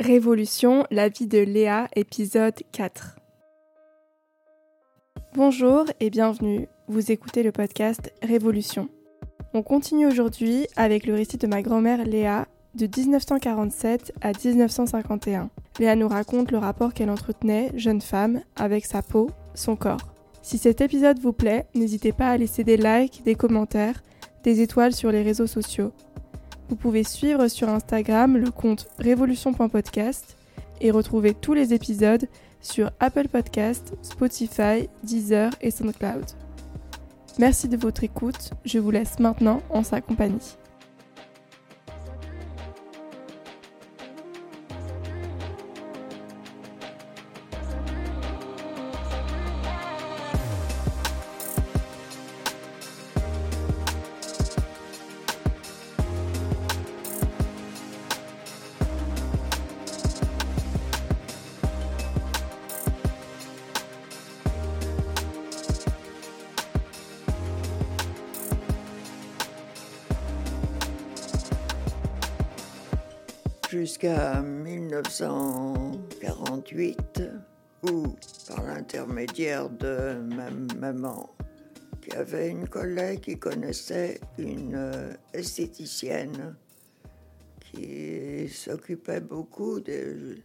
Révolution, la vie de Léa, épisode 4. Bonjour et bienvenue, vous écoutez le podcast Révolution. On continue aujourd'hui avec le récit de ma grand-mère Léa de 1947 à 1951. Léa nous raconte le rapport qu'elle entretenait, jeune femme, avec sa peau, son corps. Si cet épisode vous plaît, n'hésitez pas à laisser des likes, des commentaires, des étoiles sur les réseaux sociaux. Vous pouvez suivre sur Instagram le compte révolution.podcast et retrouver tous les épisodes sur Apple Podcast, Spotify, Deezer et SoundCloud. Merci de votre écoute, je vous laisse maintenant en sa compagnie. Jusqu'à 1948, où, par l'intermédiaire de ma maman, qui avait une collègue qui connaissait une euh, esthéticienne qui s'occupait beaucoup des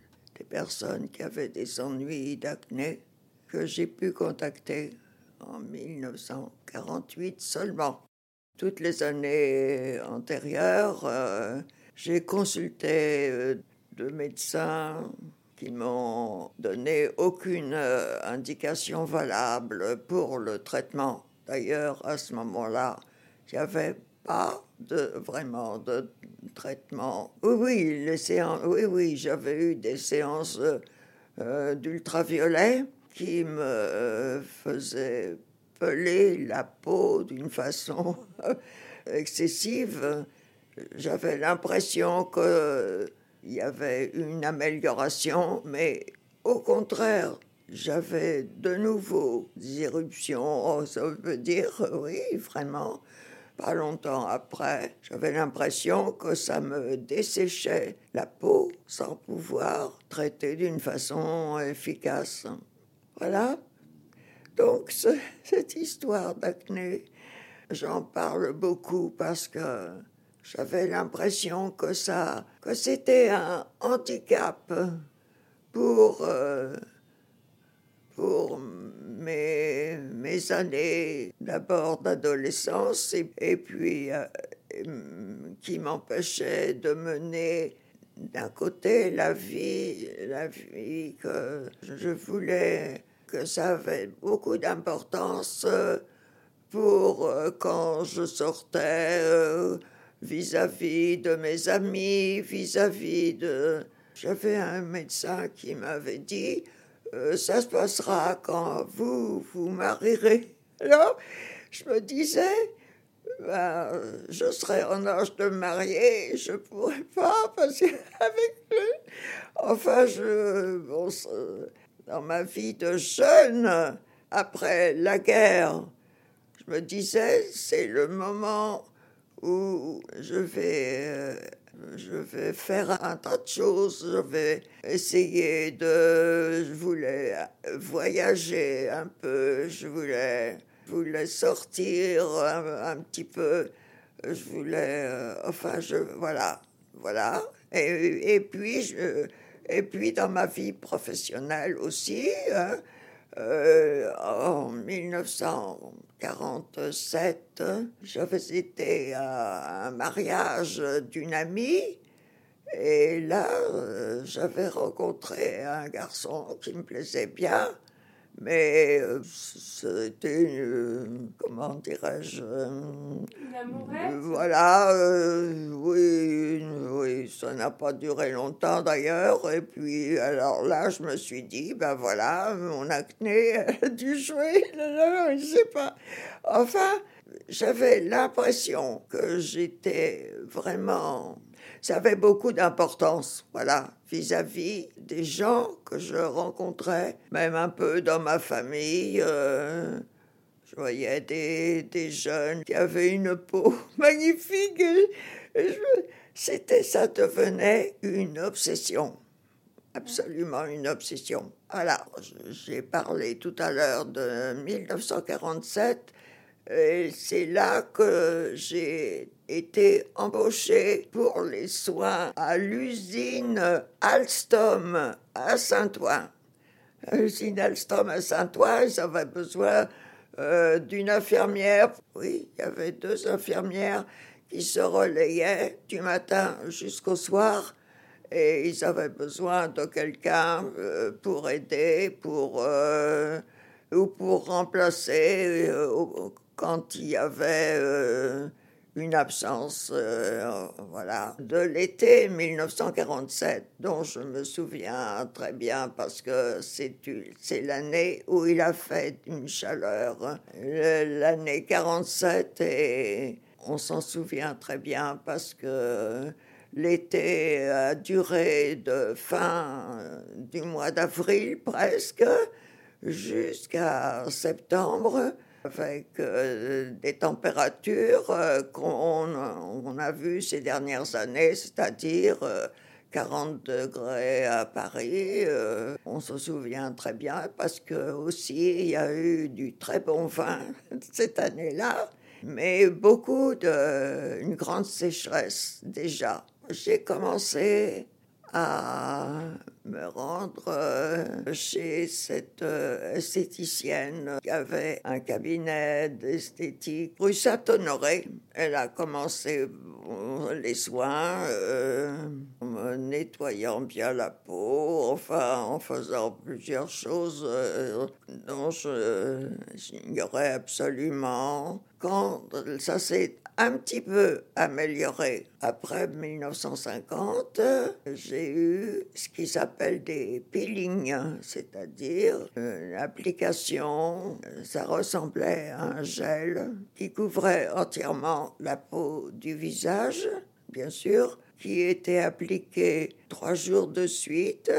personnes qui avaient des ennuis d'acné, que j'ai pu contacter en 1948 seulement. Toutes les années antérieures, euh, j'ai consulté euh, deux médecins qui m'ont donné aucune euh, indication valable pour le traitement. D'ailleurs, à ce moment-là, il n'y avait pas vraiment de traitement. Oui, oui, les séances, oui, oui, j'avais eu des séances euh, d'ultraviolet qui me faisaient peler la peau d'une façon excessive j'avais l'impression qu'il y avait une amélioration, mais au contraire, j'avais de nouveau des éruptions. Oh, ça veut dire, oui, vraiment, pas longtemps après, j'avais l'impression que ça me desséchait la peau sans pouvoir traiter d'une façon efficace. Voilà. Donc, cette histoire d'acné, j'en parle beaucoup parce que j'avais l'impression que ça, que c'était un handicap pour, euh, pour mes, années d'abord d'adolescence et, puis euh, qui m'empêchait de mener d'un côté la vie, la vie que je voulais, que ça avait beaucoup d'importance pour euh, quand je sortais vis-à-vis de mes amis, vis-à-vis de... J'avais un médecin qui m'avait dit, euh, ça se passera quand vous vous marierez. Alors, je me disais, ben, je serai en âge de me marier, je pourrais pas parce qu'avec lui, enfin, je, dans ma vie de jeune, après la guerre, je me disais, c'est le moment où je vais, euh, je vais faire un tas de choses. Je vais essayer de. Je voulais voyager un peu. Je voulais, voulais sortir un, petit peu. Je voulais. Euh, enfin, je. Voilà. Voilà. Et, puis, et puis, dans ma vie professionnelle aussi. Hein, euh, en 1947, j'avais été à un mariage d'une amie et là, euh, j'avais rencontré un garçon qui me plaisait bien. Mais euh, c'était, comment dirais-je amourette? Voilà, oui, oui, ça n'a pas duré longtemps d'ailleurs. Et puis, alors là, je me suis dit, ben voilà, mon acné a dû jouer. je sais pas. Enfin, j'avais l'impression que j'étais vraiment ça avait beaucoup d'importance, voilà, vis-à-vis des gens que je rencontrais, même un peu dans ma famille. Euh, je voyais des, des, jeunes qui avaient une peau magnifique. C'était, ça devenait une obsession. absolument une obsession. Alors, j'ai parlé tout à l'heure de 1947. Et c'est là que j'ai été embauchée pour les soins à l'usine Alstom à Saint-Ouen. L'usine Alstom à Saint-Ouen, ils avaient besoin euh, d'une infirmière. Oui, il y avait deux infirmières qui se relayaient du matin jusqu'au soir et ils avaient besoin de quelqu'un euh, pour aider, pour euh, ou pour remplacer quand il y avait une absence voilà de l'été 1947 dont je me souviens très bien parce que c'est l'année où il a fait une chaleur. L'année 47 et on s'en souvient très bien parce que l'été a duré de fin du mois d'avril presque jusqu'à septembre avec euh, des températures euh, qu'on a vues ces dernières années, c'est-à-dire 40 euh, degrés à Paris. on se souvient très bien parce que aussi il y a eu du très bon vin cette année-là mais beaucoup de une grande sécheresse déjà. J'ai commencé à me rendre euh, chez cette euh, esthéticienne qui avait un cabinet d'esthétique rue Saint-Honoré. Elle a commencé euh, les soins en me nettoyant bien la peau, enfin en faisant plusieurs choses dont j'ignorais absolument. Quand ça s'est un petit peu amélioré. Après 1950, j'ai eu ce qui s'appelle des peelings, c'est-à-dire une application, ça ressemblait à un gel qui couvrait entièrement la peau du visage, bien sûr, qui était appliqué trois jours de suite.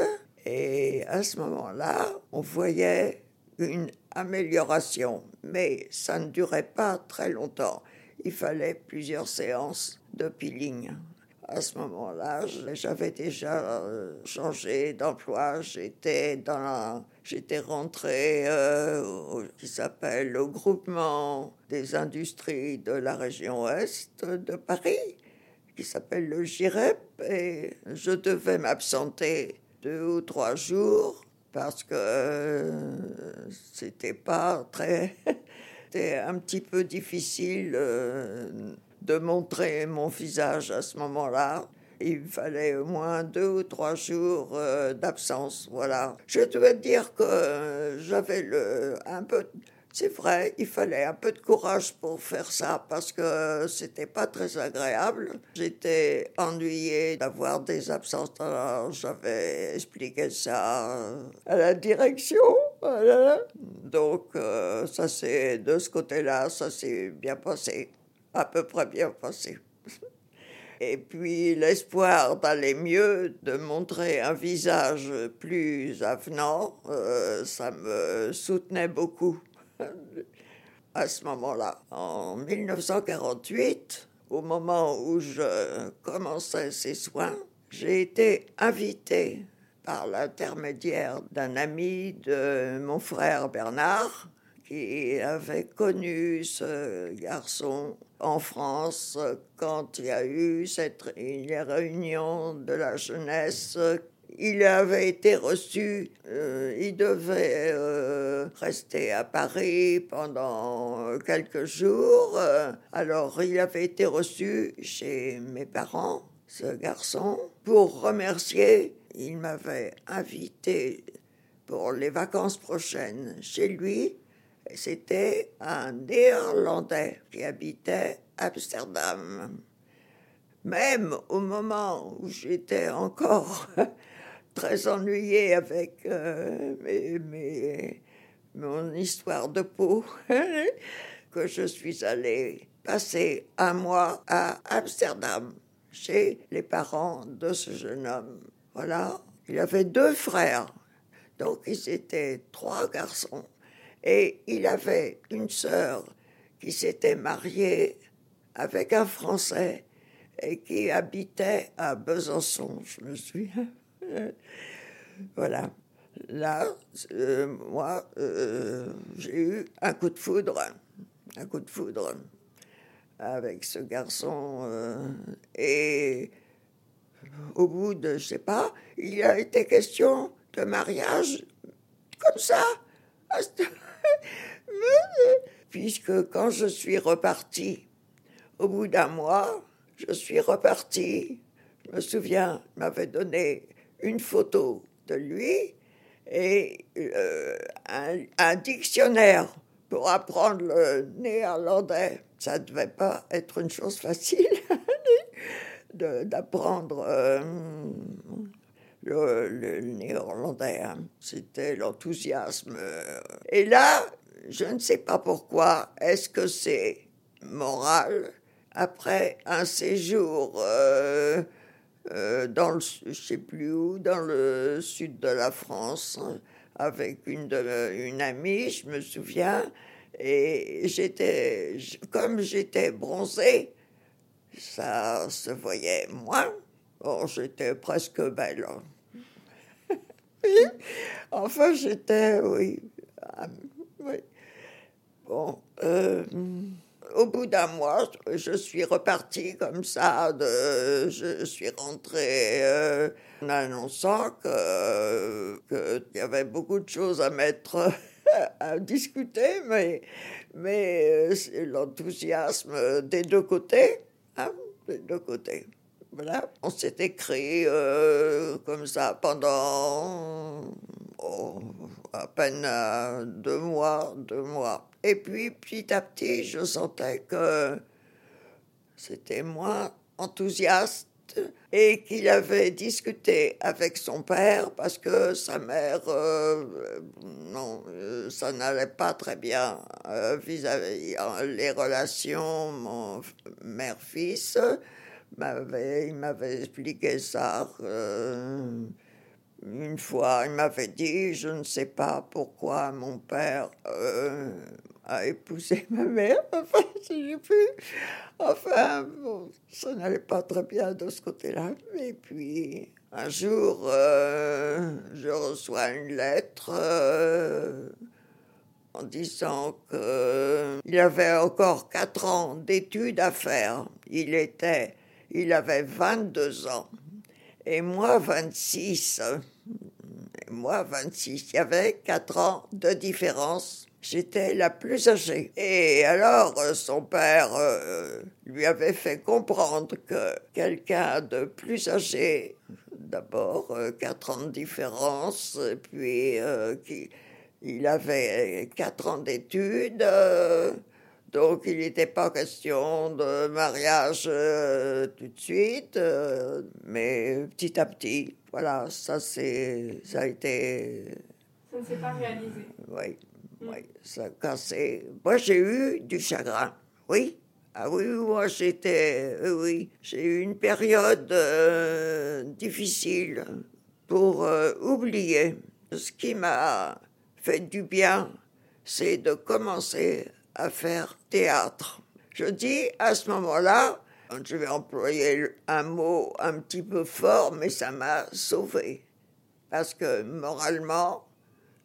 Et à ce moment-là, on voyait une amélioration, mais ça ne durait pas très longtemps il fallait plusieurs séances de peeling. À ce moment-là, j'avais déjà euh, changé d'emploi. J'étais dans j'étais rentré euh, au, qui s'appelle le groupement des industries de la région ouest de Paris, qui s'appelle le GIREP, et je devais m'absenter deux ou trois jours parce que euh, c'était pas très C'était un petit peu difficile euh, de montrer mon visage à ce moment-là. Il fallait au moins deux ou trois jours euh, d'absence, voilà. Je dois dire que j'avais le un peu c'est vrai, il fallait un peu de courage pour faire ça parce que c'était pas très agréable. J'étais ennuyée d'avoir des absences. J'avais expliqué ça à la direction. Donc euh, ça c'est de ce côté-là, ça s'est bien passé, à peu près bien passé. Et puis l'espoir d'aller mieux, de montrer un visage plus avenant, euh, ça me soutenait beaucoup à ce moment-là. En 1948, au moment où je commençais ces soins, j'ai été invité par l'intermédiaire d'un ami de mon frère Bernard, qui avait connu ce garçon en France quand il y a eu cette réunion de la jeunesse il avait été reçu, euh, il devait euh, rester à Paris pendant quelques jours. alors il avait été reçu chez mes parents, ce garçon, pour remercier. Il m'avait invité pour les vacances prochaines chez lui. C'était un Néerlandais qui habitait Amsterdam. Même au moment où j'étais encore très ennuyé avec euh, mon histoire de peau que je suis allée passer un mois à Amsterdam chez les parents de ce jeune homme. Voilà, il avait deux frères, donc ils étaient trois garçons. Et il avait une sœur qui s'était mariée avec un Français et qui habitait à Besançon, je me souviens. Voilà. Là, euh, moi, euh, j'ai eu un coup de foudre, un coup de foudre avec ce garçon. euh, et au bout de, je sais pas, il a été question de mariage comme ça. Puisque quand je suis repartie, au bout d'un mois, je suis repartie. Je me souviens, il m'avait donné une photo de lui et euh, un, dictionnaire pour apprendre le néerlandais. Ça ne devait pas être une chose facile d'apprendre euh, le, néerlandais. hein. C'était l'enthousiasme. Et là, je ne sais pas pourquoi, est-ce que c'est moral? Après un séjour euh, euh, dans le, je sais plus où, dans le sud de la France, avec une, une amie, je me souviens, et j'étais, comme j'étais bronzée, ça se voyait moins. Bon, j'étais presque belle. hein. enfin, j'étais, oui. ah, oui. Bon, euh, au bout d'un mois, je suis repartie comme ça. De, je suis rentrée euh, en annonçant que- qu'il y avait beaucoup de choses à mettre à discuter, mais, mais euh, l'enthousiasme des deux côtés, hein, des deux côtés. Voilà, on s'est écrit euh, comme ça pendant oh, à peine euh, deux mois, deux mois. Et puis petit à petit, je sentais que c'était moins enthousiaste et qu'il avait discuté avec son père parce que sa mère, euh, non, euh, ça n'allait pas très bien euh, vis-à-vis euh, les relations mère-fils. Il m'avait expliqué ça. Une fois, il m'avait dit, je ne sais pas pourquoi mon père euh, a épousé ma mère. Enfin, je sais plus. Enfin, bon, ça n'allait pas très bien de ce côté-là. Et puis, un jour, euh, je reçois une lettre euh, en disant qu'il avait encore quatre ans d'études à faire. Il était, il avait 22 ans. Et moi, 26. Et moi, 26. Il y avait 4 ans de différence. J'étais la plus âgée. Et alors, euh, son père euh, lui avait fait comprendre que quelqu'un de plus âgé, d'abord euh, 4 ans de différence, puis euh, avait 4 ans d'études, euh, donc il n'était pas question de mariage euh, tout de suite, euh, mais petit à petit, voilà, ça c'est, ça a été, Ça ne s'est pas réalisé. oui, oui, ça a cassé. Moi j'ai eu du chagrin, oui. Ah oui, moi j'étais, euh, oui, j'ai eu une période euh, difficile pour oublier. Ce qui m'a fait du bien, c'est de commencer à faire théâtre. Je dis à ce moment-là, je vais employer un mot un petit peu fort, mais ça m'a sauvé. Parce que moralement,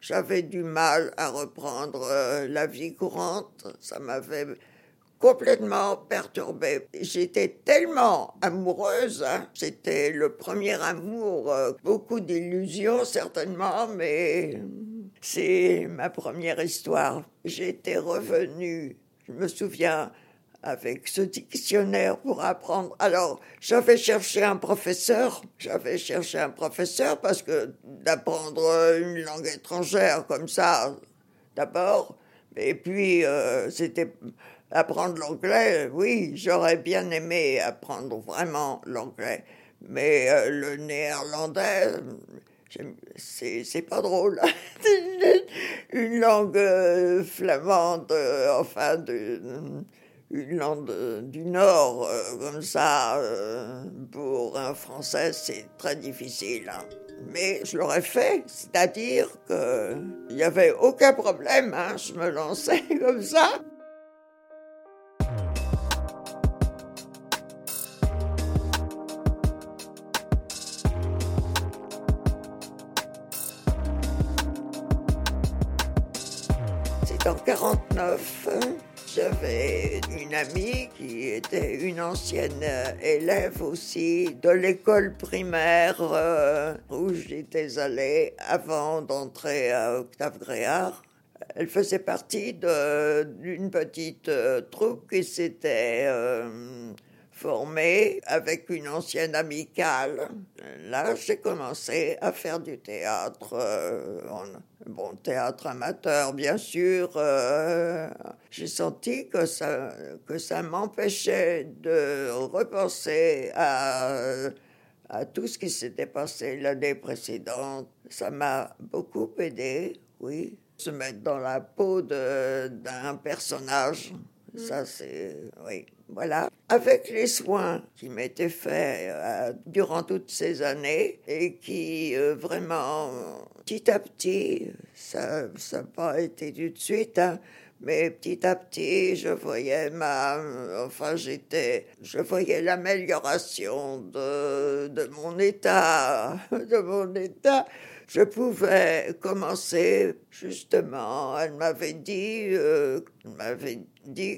j'avais du mal à reprendre euh, la vie courante. Ça m'avait complètement perturbée. J'étais tellement amoureuse, hein. c'était le premier amour, euh, beaucoup d'illusions certainement, mais c'est ma première histoire. J'étais revenue, je me souviens, avec ce dictionnaire pour apprendre. Alors, j'avais cherché un professeur, j'avais cherché un professeur parce que d'apprendre une langue étrangère comme ça, d'abord, et puis euh, c'était apprendre l'anglais, oui, j'aurais bien aimé apprendre vraiment l'anglais, mais euh, le néerlandais, c'est pas drôle. une langue euh, flamande, euh, enfin, une langue de- du Nord, euh, comme ça, euh, pour un Français, c'est très difficile. hein. Mais je l'aurais fait, c'est-à-dire qu'il n'y avait aucun problème, hein, je me lançais comme ça. Une amie qui était une ancienne élève aussi de l'école primaire euh, où j'étais allée avant d'entrer à Octave Gréard. Elle faisait partie d'une petite euh, troupe qui s'était euh, formée avec une ancienne amicale. Là, j'ai commencé à faire du théâtre, euh, bon, théâtre amateur, bien sûr. j'ai senti que ça, que ça m'empêchait de repenser à à tout ce qui s'était passé l'année précédente. Ça m'a beaucoup aidé, oui se mettre dans la peau d'un personnage. Ça, c'est. Oui, voilà. Avec les soins qui m'étaient faits euh, durant toutes ces années et qui euh, vraiment, petit à petit, ça n'a pas été tout de suite, hein, mais petit à petit, je voyais ma. Enfin, j'étais. Je voyais l'amélioration de, de mon état. De mon état je pouvais commencer justement. Elle m'avait dit, euh,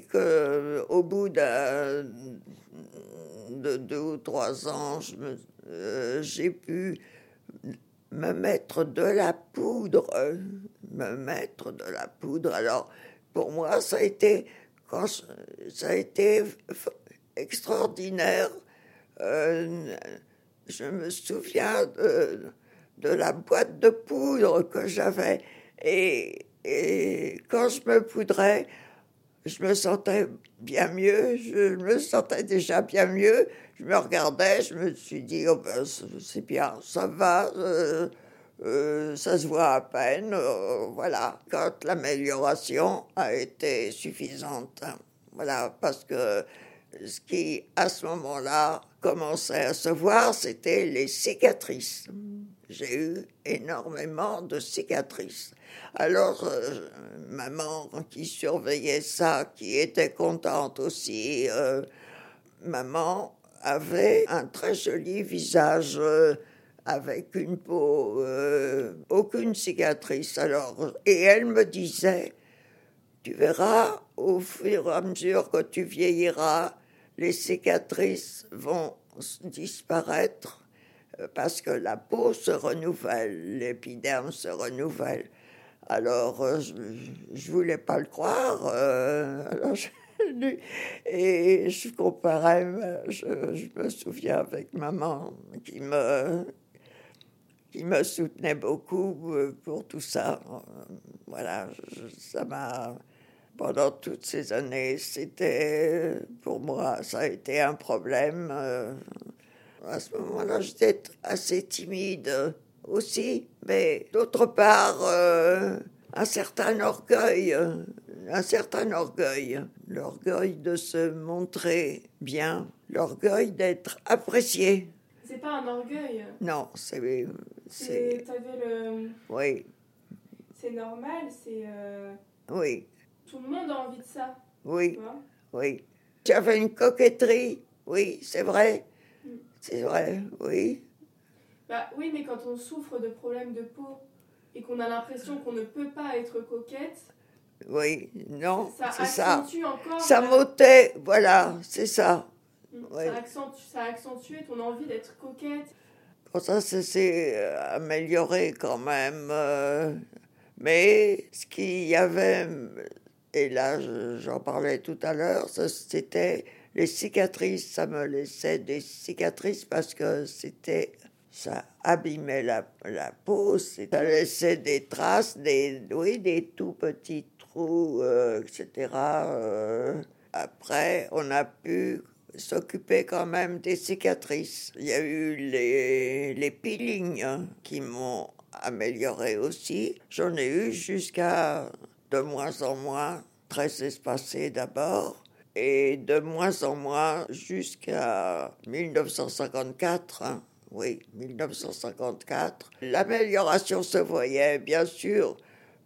que au bout de deux ou trois ans, euh, j'ai pu me mettre de la poudre, me mettre de la poudre. Alors pour moi, ça a été quand ça a été extraordinaire. Euh, je me souviens de de la boîte de poudre que j'avais. Et, quand je me poudrais, je me sentais bien mieux, je me sentais déjà bien mieux. Je me regardais, je me suis dit, oh ben, c'est bien, ça va, euh, euh, ça se voit à peine, euh, voilà. Quand l'amélioration a été suffisante, hein, voilà, parce que ce qui, à ce moment-là, commençait à se voir, c'était les cicatrices j'ai eu énormément de cicatrices. Alors, euh, maman qui surveillait ça, qui était contente aussi, euh, maman avait un très joli visage euh, avec une peau, aucune cicatrice. Alors, et elle me disait, tu verras, au fur et à mesure que tu vieilliras, les cicatrices vont disparaître parce que la peau se renouvelle, l'épiderme se renouvelle. Alors, euh, je ne voulais pas le croire. Euh, et je comparais, je, me souviens avec maman qui me, qui me soutenait beaucoup euh, pour tout ça. Voilà, ça m'a. Pendant toutes ces années, c'était pour moi, ça a été un problème à ce moment-là, j'étais assez timide aussi, mais d'autre part, euh, un certain orgueil, un certain orgueil, l'orgueil de se montrer bien, l'orgueil d'être apprécié. C'est pas un orgueil. Non, c'est. C'est. le. Oui. C'est normal, c'est. Euh, oui. Tout le monde a envie de ça. Oui. Oui. J'avais une coquetterie, oui, c'est vrai. C'est vrai, oui. Bah, oui, mais quand on souffre de problèmes de peau et qu'on a l'impression qu'on ne peut pas être coquette. Oui, non, c'est ça. Encore ça m'ôtait, voilà, c'est ça. Mm, ça, accentue, ça a accentué ton envie d'être coquette. Bon, ça, s'est euh, amélioré quand même. Euh, mais ce qu'il y avait, et là j'en parlais tout à l'heure, c'était les cicatrices, ça me laissait des cicatrices parce que c'était ça abîmait la, la peau, ça laissait des traces, des, oui, des tout petits trous, euh, etc. Euh. après, on a pu s'occuper quand même des cicatrices. Il y a eu les, les peelings qui m'ont amélioré aussi. J'en ai eu jusqu'à de moins en moins, très espacé d'abord et de moins en moins jusqu'à 1954. Hein. Oui, 1954. L'amélioration se voyait, bien sûr,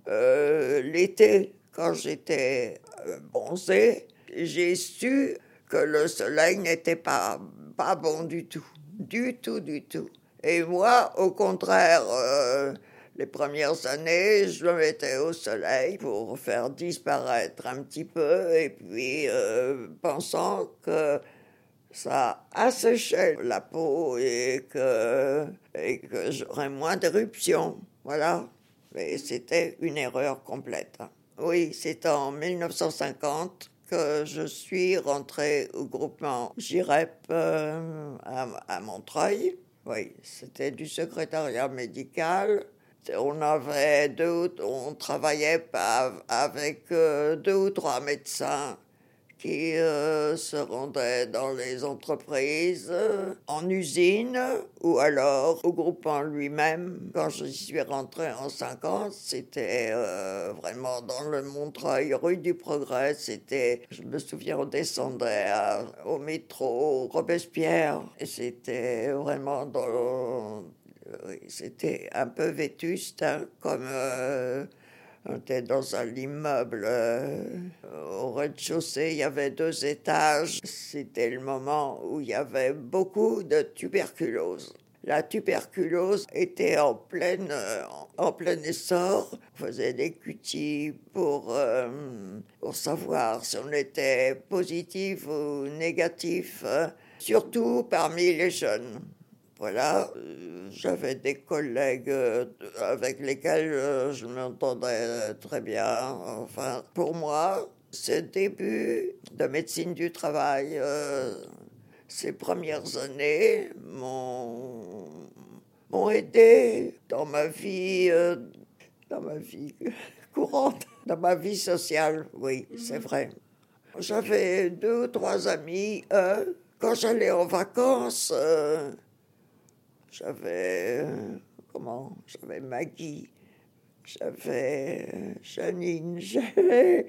euh, l'été, quand j'étais euh, bronzée, j'ai su que le soleil n'était pas, pas bon du tout. Du tout, du tout. Et moi, au contraire, euh, Les premières années, je me mettais au soleil pour faire disparaître un petit peu et puis euh, pensant que ça asséchait la peau et que, et que j'aurais moins d'éruptions. Voilà. Mais c'était une erreur complète. Oui, c'est en 1950 que je suis rentrée au groupement GIREP euh, à Montreuil. Oui, c'était du secrétariat médical. On avait deux, on travaillait avec euh, deux ou trois médecins qui euh, se rendaient dans les entreprises, en usine ou alors au groupement lui-même. Quand je suis rentrée en 50, c'était euh, vraiment dans le Montreuil, rue du Progrès. C'était, je me souviens, on descendait au métro Robespierre et c'était vraiment dans. C'était un peu vétuste, hein, comme. Euh, on était dans un immeuble euh, au rez-de-chaussée, il y avait deux étages. C'était le moment où il y avait beaucoup de tuberculose. La tuberculose était en pleine, euh, en plein essor. On faisait des cutis pour, pour savoir si on était positif ou négatif, surtout parmi les jeunes. Voilà, euh, j'avais des collègues euh, avec lesquels euh, je m'entendais très bien. Enfin, pour moi, ce début de médecine du travail, ces premières années m'ont, aidé dans ma vie, dans ma vie courante, dans ma vie sociale, oui, c'est vrai. J'avais deux ou trois amis, quand j'allais en vacances, j'avais. comment? J'avais Maggie. J'avais Janine. J'avais.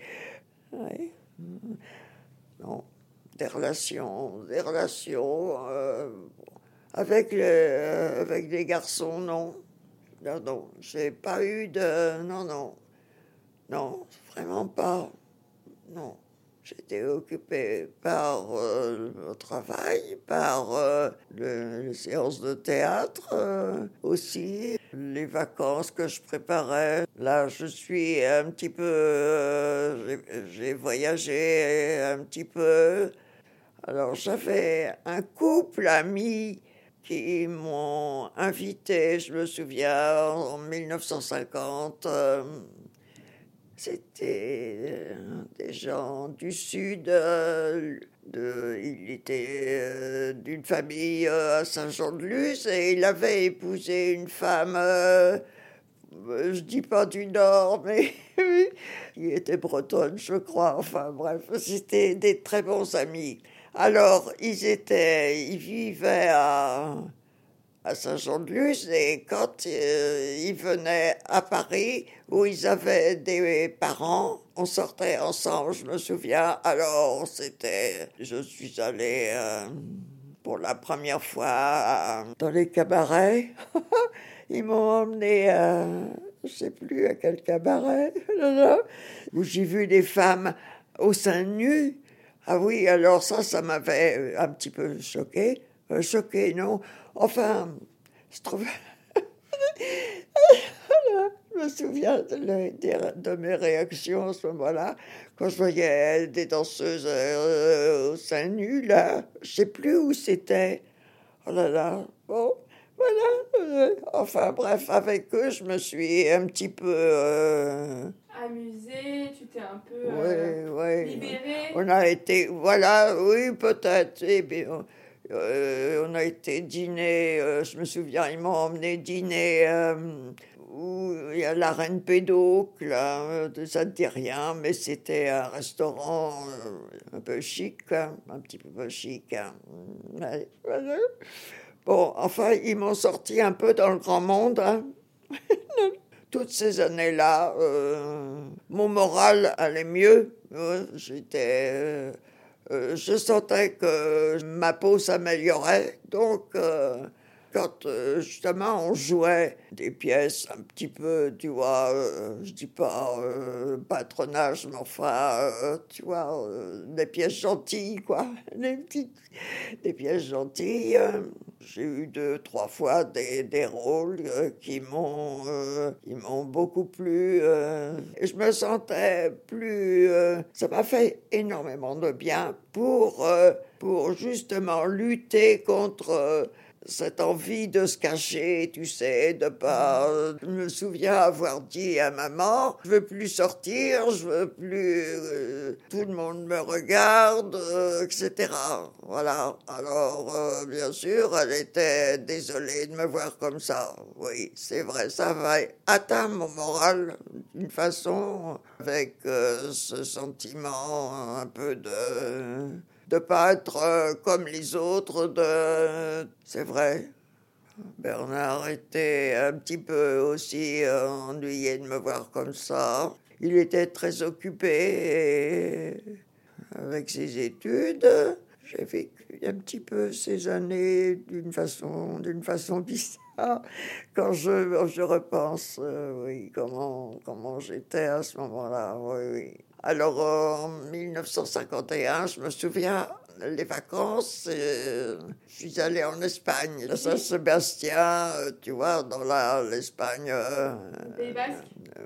Non. Des relations. Des relations. Euh, avec, les, avec des garçons, non. Non, non. J'ai pas eu de. Non, non. Non, vraiment pas. Non. J'étais occupé par euh, le travail, par euh, les séances de théâtre euh, aussi, les vacances que je préparais. Là, je suis un petit peu... J'ai voyagé un petit peu. Alors, j'avais un couple ami qui m'ont invité, je me souviens, en 1950 c'était euh, des gens du sud. Euh, de, il était euh, d'une famille à Saint-Jean-de-Luz et il avait épousé une femme, je dis pas du Nord, mais qui était bretonne, je crois. Enfin bref, c'était des très bons amis. Alors, ils étaient, ils vivaient à à Saint-Jean-de-Luz et quand euh, ils venaient à Paris où ils avaient des parents, on sortait ensemble, je me souviens. Alors c'était, je suis allée euh, pour la première fois dans les cabarets. ils m'ont emmené à, je sais plus à quel cabaret, où j'ai vu des femmes au sein nu. Ah oui, alors ça, ça m'avait un petit peu choqué. Euh, choqué, non Enfin, je trouve. je me souviens de, mes réactions à ce moment-là, quand je voyais des danseuses euh, au sein nu, là. Je sais plus où c'était. Oh là là. Bon, voilà. Euh, enfin, bref, avec eux, je me suis un petit peu. Euh, Amusée, tu t'es un peu. oui, libérée. On a été. Voilà, oui, peut-être. Et bien, euh, on a été dîner, euh, je me souviens, ils m'ont emmené dîner euh, où il y a la Reine Pédocle, là, ça ne dit rien, mais c'était un restaurant un peu chic, hein, un petit peu chic. Hein. Bon, enfin, ils m'ont sorti un peu dans le grand monde. Hein. Toutes ces années-là, mon moral allait mieux. J'étais euh, je sentais que ma peau s'améliorait, donc euh, quand euh, justement on jouait des pièces un petit peu, tu vois, euh, je dis pas euh, patronage, mais enfin, tu vois, des pièces gentilles, quoi, des petites, des pièces gentilles. J'ai eu deux, trois fois des, des rôles qui m'ont, beaucoup plu. je me sentais plus, ça m'a fait énormément de bien pour, pour justement lutter contre cette envie de se cacher, tu sais, de pas. Je me souviens avoir dit à maman, je veux plus sortir, je veux plus. Euh, tout le monde me regarde, euh, etc. Voilà. Alors, euh, bien sûr, elle était désolée de me voir comme ça. Oui, c'est vrai, ça va atteindre mon moral d'une façon avec ce sentiment un peu de de pas être euh, comme les autres. De... C'est vrai. Bernard était un petit peu aussi euh, ennuyé de me voir comme ça. Il était très occupé avec ses études. J'ai vécu un petit peu ces années d'une façon, d'une façon bizarre. Quand je, je repense, euh, oui, comment, comment j'étais à ce moment-là, oui, oui. Alors, en 1951, je me souviens, les vacances, euh, je suis allé en Espagne, à Saint-Sébastien, euh, tu vois, dans l'Espagne. Euh,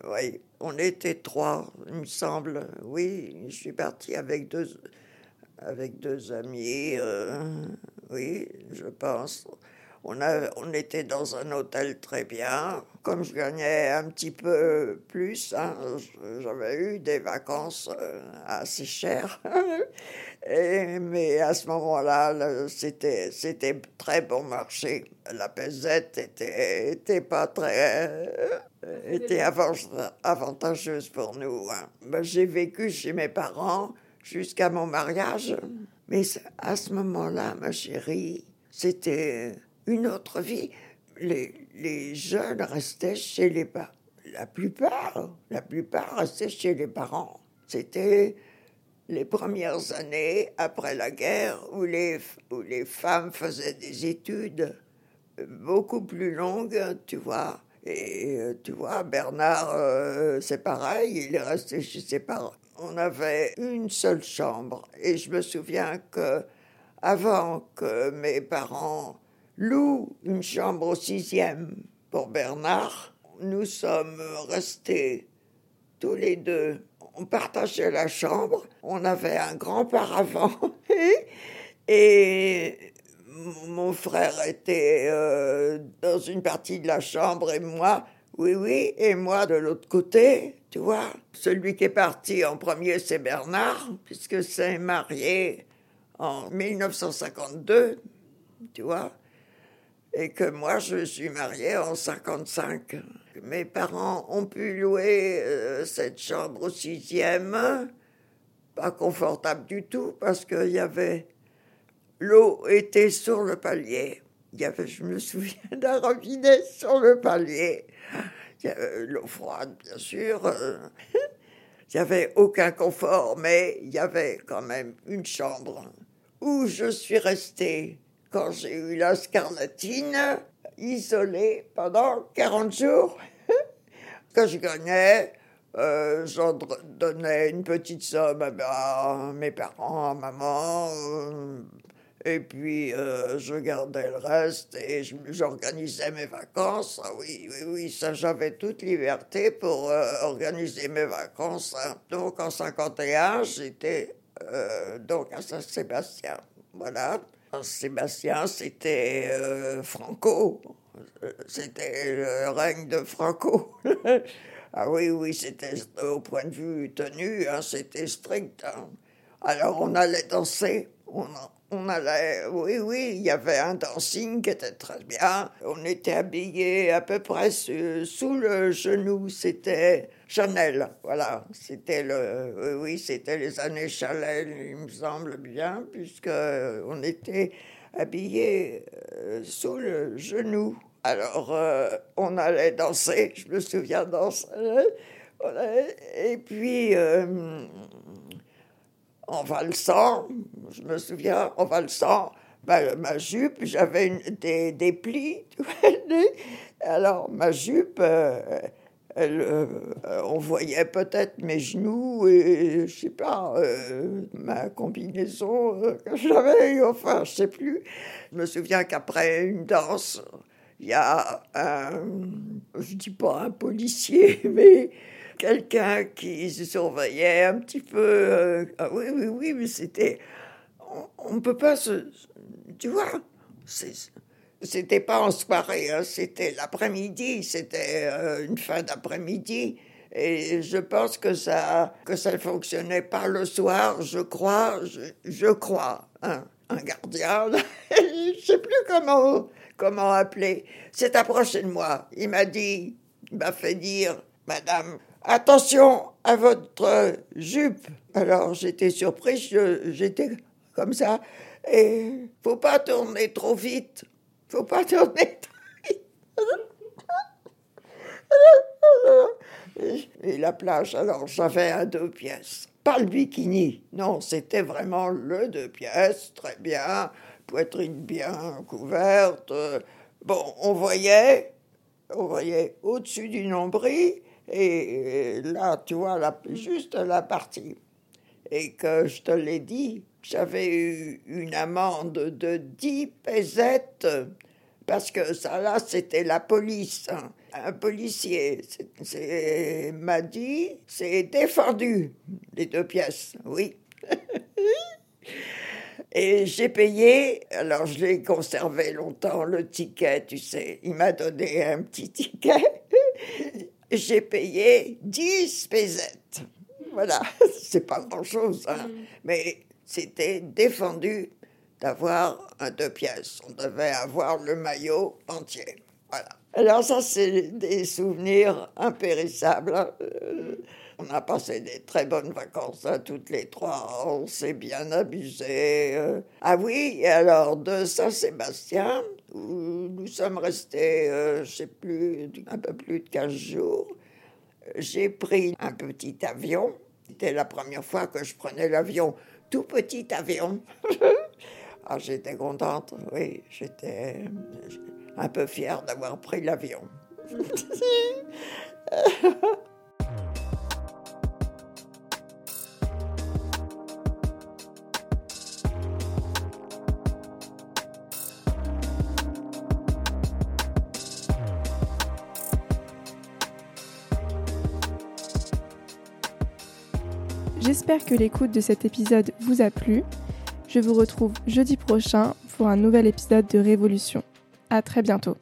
oui, on était trois, il me semble. Oui, je suis parti avec deux, avec deux amis, oui, je pense. On, a, on était dans un hôtel très bien. Comme je gagnais un petit peu plus, hein, j'avais eu des vacances euh, assez chères. Et, mais à ce moment-là, c'était, c'était très bon marché. La pesette était, était pas très. Euh, était avantageuse pour nous. Hein. Ben, j'ai vécu chez mes parents jusqu'à mon mariage. Mais à ce moment-là, ma chérie, c'était une autre vie. Les, les jeunes restaient chez les parents. La plupart, la plupart restaient chez les parents. C'était les premières années après la guerre où les, où les femmes faisaient des études beaucoup plus longues, tu vois. Et euh, tu vois, Bernard, euh, c'est pareil, il est resté chez ses parents. On avait une seule chambre et je me souviens que avant que mes parents loue une chambre au sixième pour Bernard. Nous sommes restés tous les deux. On partageait la chambre. On avait un grand paravent. et mon frère était euh, dans une partie de la chambre et moi, oui, oui, et moi de l'autre côté, tu vois. Celui qui est parti en premier, c'est Bernard, puisque c'est marié en 1952, tu vois et que moi je suis mariée en 55. Mes parents ont pu louer euh, cette chambre au sixième, pas confortable du tout parce qu'il y avait l'eau était sur le palier. Il y avait, je me souviens d'un robinet sur le palier. Il y avait l'eau froide, bien sûr. Il n'y avait aucun confort, mais il y avait quand même une chambre où je suis restée quand j'ai eu la scarlatine, isolée pendant 40 jours, que je gagnais, euh, j'en donnais une petite somme à, mes parents, à maman, euh, et puis euh, je gardais le reste et j'organisais mes vacances. Ah oui, oui, oui, j'avais toute liberté pour organiser mes vacances. Hein. Donc en 51, j'étais donc à Saint-Sébastien. Voilà. Sébastien, c'était euh, Franco. C'était le règne de Franco. ah oui, oui, c'était au point de vue tenu, hein, c'était strict. Hein. Alors on allait danser, on, on allait, oui, oui, il y avait un dancing qui était très bien. On était habillés à peu près sous, le genou. C'était Chanel, voilà. C'était le, oui, c'était les années Chanel, il me semble bien, puisque on était habillés euh, sous le genou. Alors, euh, on allait danser, je me souviens danser. Et puis, euh, en valsant, je me souviens, en valsant, bah, ma jupe, j'avais des, des, plis. Alors, ma jupe, euh, euh, on voyait peut-être mes genoux et, je sais pas, euh, ma combinaison que j'avais, enfin, je sais plus. Je me souviens qu'après une danse, il y a un, je dis pas un policier, mais quelqu'un qui surveillait un petit peu. ah oui, oui, oui, mais c'était. On ne peut pas se, tu vois, c'était pas en soirée, hein, c'était l'après-midi, c'était euh, une fin d'après-midi. Et je pense que ça que ça fonctionnait pas le soir, je crois, je, crois. Hein, un gardien, je sais plus comment comment appeler, s'est approché de moi. Il m'a dit, il m'a fait dire, Madame, attention à votre jupe. Alors j'étais surprise, j'étais comme ça. Et faut pas tourner trop vite. Faut pas tourner. Et la plage, alors j'avais un deux pièces. Pas le bikini, non, c'était vraiment le deux pièces, très bien, poitrine bien couverte. Bon, on voyait, on voyait au-dessus du nombril, et là, tu vois, juste la partie. Et que je te l'ai dit, j'avais eu une amende de 10 pesettes parce que ça là c'était la police. Hein. Un policier m'a dit c'est défendu les deux pièces, oui. Et j'ai payé, alors je l'ai conservé longtemps, le ticket, tu sais. Il m'a donné un petit ticket. j'ai payé 10 pesettes. Voilà, c'est pas grand-chose, hein. Mm. mais c'était défendu d'avoir un deux pièces. On devait avoir le maillot entier. Voilà. Alors ça, c'est des souvenirs impérissables. Euh, on a passé des très bonnes vacances à toutes les trois. On s'est bien amusé. Euh. Ah oui, alors de Saint-Sébastien, où nous sommes restés, euh, je sais plus, un peu plus de 15 jours, j'ai pris un petit avion. C'était la première fois que je prenais l'avion tout petit avion. ah, j'étais contente, oui, j'étais un peu fière d'avoir pris l'avion. J'espère que l'écoute de cet épisode vous a plu. Je vous retrouve jeudi prochain pour un nouvel épisode de Révolution. À très bientôt.